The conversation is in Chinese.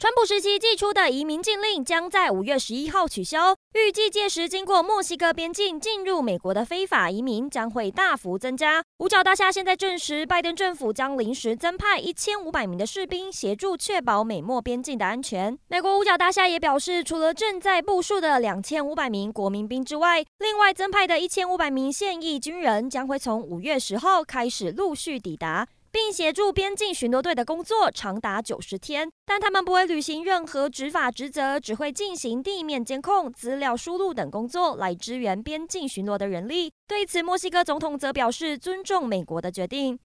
川普时期寄出的移民禁令将在五月十一号取消，预计届时经过墨西哥边境进入美国的非法移民将会大幅增加。五角大厦现在证实，拜登政府将临时增派一千五百名的士兵协助确保美墨边境的安全。美国五角大厦也表示，除了正在部署的两千五百名国民兵之外，另外增派的一千五百名现役军人将会从五月十号开始陆续抵达。并协助边境巡逻队的工作长达九十天，但他们不会履行任何执法职责，只会进行地面监控、资料输入等工作来支援边境巡逻的人力。对此，墨西哥总统则表示尊重美国的决定。